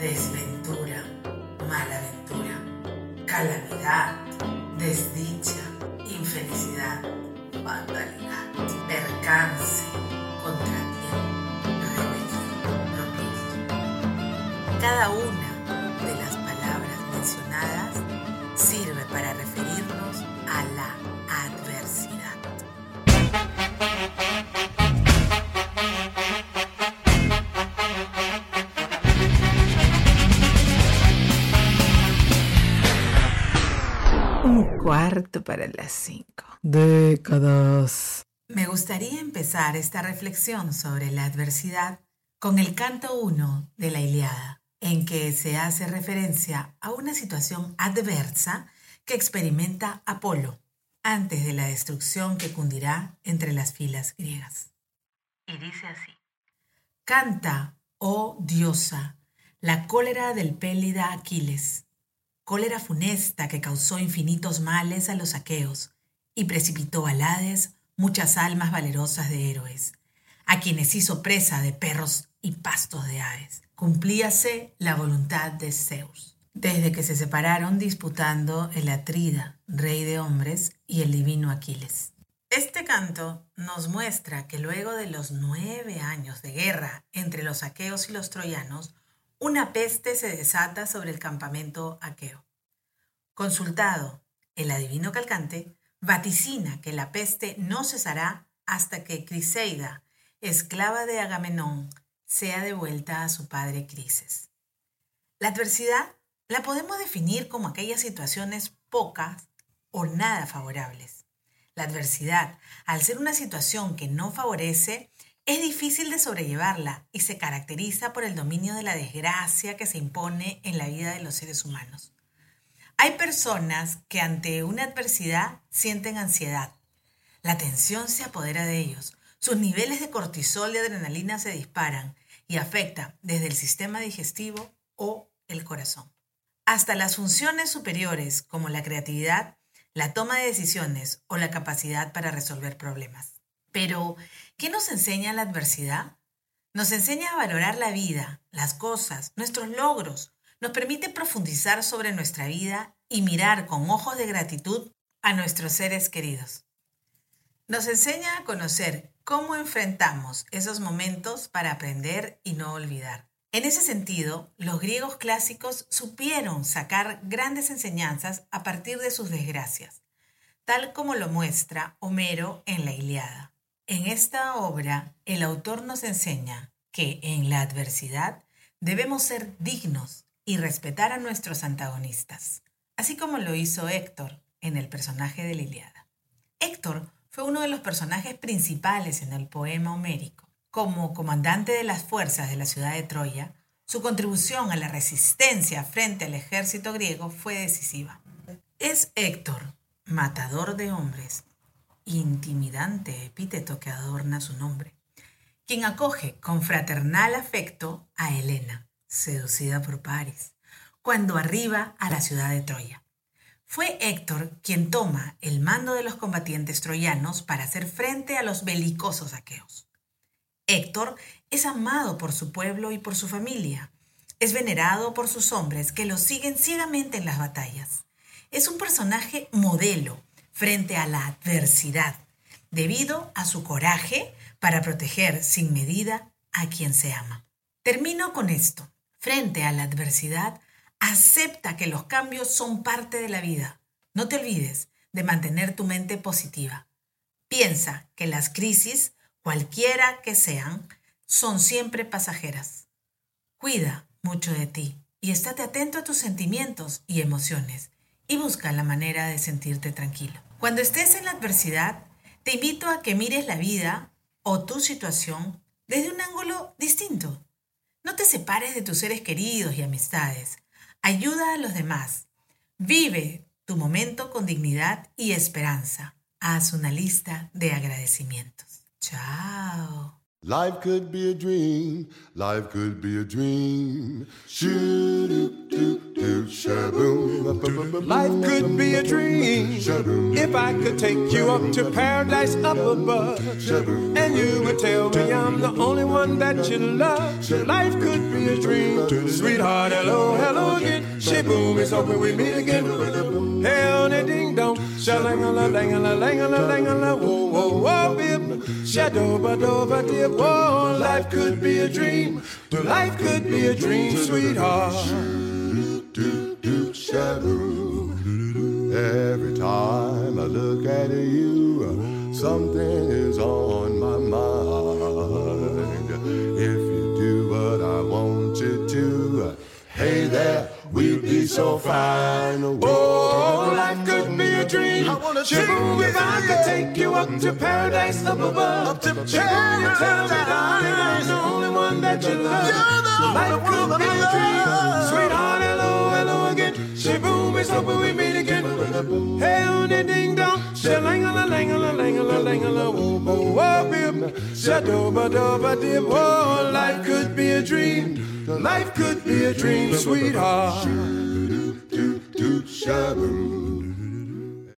desventura, malaventura, calamidad, desdicha, infelicidad, vandalidad, percance, contratiempo, rebelión, propicio. Cada una Un cuarto para las cinco. Décadas. Me gustaría empezar esta reflexión sobre la adversidad con el canto 1 de la Iliada, en que se hace referencia a una situación adversa que experimenta Apolo antes de la destrucción que cundirá entre las filas griegas. Y dice así, Canta, oh diosa, la cólera del pélida Aquiles, cólera funesta que causó infinitos males a los aqueos y precipitó al Hades muchas almas valerosas de héroes, a quienes hizo presa de perros y pastos de aves. Cumplíase la voluntad de Zeus, desde que se separaron disputando el Atrida, rey de hombres, y el divino Aquiles. Este canto nos muestra que luego de los nueve años de guerra entre los aqueos y los troyanos, una peste se desata sobre el campamento aqueo. Consultado el adivino Calcante, vaticina que la peste no cesará hasta que Criseida, esclava de Agamenón, sea devuelta a su padre Crises. La adversidad la podemos definir como aquellas situaciones pocas o nada favorables. La adversidad, al ser una situación que no favorece, es difícil de sobrellevarla y se caracteriza por el dominio de la desgracia que se impone en la vida de los seres humanos. Hay personas que ante una adversidad sienten ansiedad. La tensión se apodera de ellos. Sus niveles de cortisol y adrenalina se disparan y afecta desde el sistema digestivo o el corazón. Hasta las funciones superiores como la creatividad, la toma de decisiones o la capacidad para resolver problemas. Pero, ¿qué nos enseña la adversidad? Nos enseña a valorar la vida, las cosas, nuestros logros, nos permite profundizar sobre nuestra vida y mirar con ojos de gratitud a nuestros seres queridos. Nos enseña a conocer cómo enfrentamos esos momentos para aprender y no olvidar. En ese sentido, los griegos clásicos supieron sacar grandes enseñanzas a partir de sus desgracias, tal como lo muestra Homero en la Iliada. En esta obra, el autor nos enseña que en la adversidad debemos ser dignos y respetar a nuestros antagonistas, así como lo hizo Héctor en el personaje de Liliada. Héctor fue uno de los personajes principales en el poema homérico. Como comandante de las fuerzas de la ciudad de Troya, su contribución a la resistencia frente al ejército griego fue decisiva. Es Héctor, matador de hombres, intimidante epíteto que adorna su nombre, quien acoge con fraternal afecto a Helena, seducida por Paris, cuando arriba a la ciudad de Troya. Fue Héctor quien toma el mando de los combatientes troyanos para hacer frente a los belicosos aqueos. Héctor es amado por su pueblo y por su familia. Es venerado por sus hombres que lo siguen ciegamente en las batallas. Es un personaje modelo frente a la adversidad, debido a su coraje para proteger sin medida a quien se ama. Termino con esto. Frente a la adversidad, acepta que los cambios son parte de la vida. No te olvides de mantener tu mente positiva. Piensa que las crisis, cualquiera que sean, son siempre pasajeras. Cuida mucho de ti y estate atento a tus sentimientos y emociones y busca la manera de sentirte tranquilo. Cuando estés en la adversidad, te invito a que mires la vida o tu situación desde un ángulo distinto. No te separes de tus seres queridos y amistades. Ayuda a los demás. Vive tu momento con dignidad y esperanza. Haz una lista de agradecimientos. Chao. Life could be a dream, life could be a dream. Life could be a dream if I could take you up to paradise up above. And you would tell me I'm the only one that you love. Life could be a dream. Sweetheart, hello, hello again. Shaboom, it's hoping we meet again. Hell, ding dong. Shalangala, langala, langala, langala, whoa, whoa, whoa, bib. Shadow, over, dear, whoa. Life could be a dream. Life could be a dream, sweetheart. Do, do, shadow. Every time I look at you, something is on my mind. If you do what I want you to, hey there, we'd be so fine. Oh, life could be a dream. I wanna Shaboom, if I could take you up to paradise up above. Up to you tell me, darling, I'm the only one that you love. Life could be a dream. Hey, on the ding dong. Shalangala, langala, langala, langala, whoa, whoa, whoa, bib. Shadoba, doba, dib. Oh, life could be a dream. Life could be a dream, sweetheart. Do, do, shadow.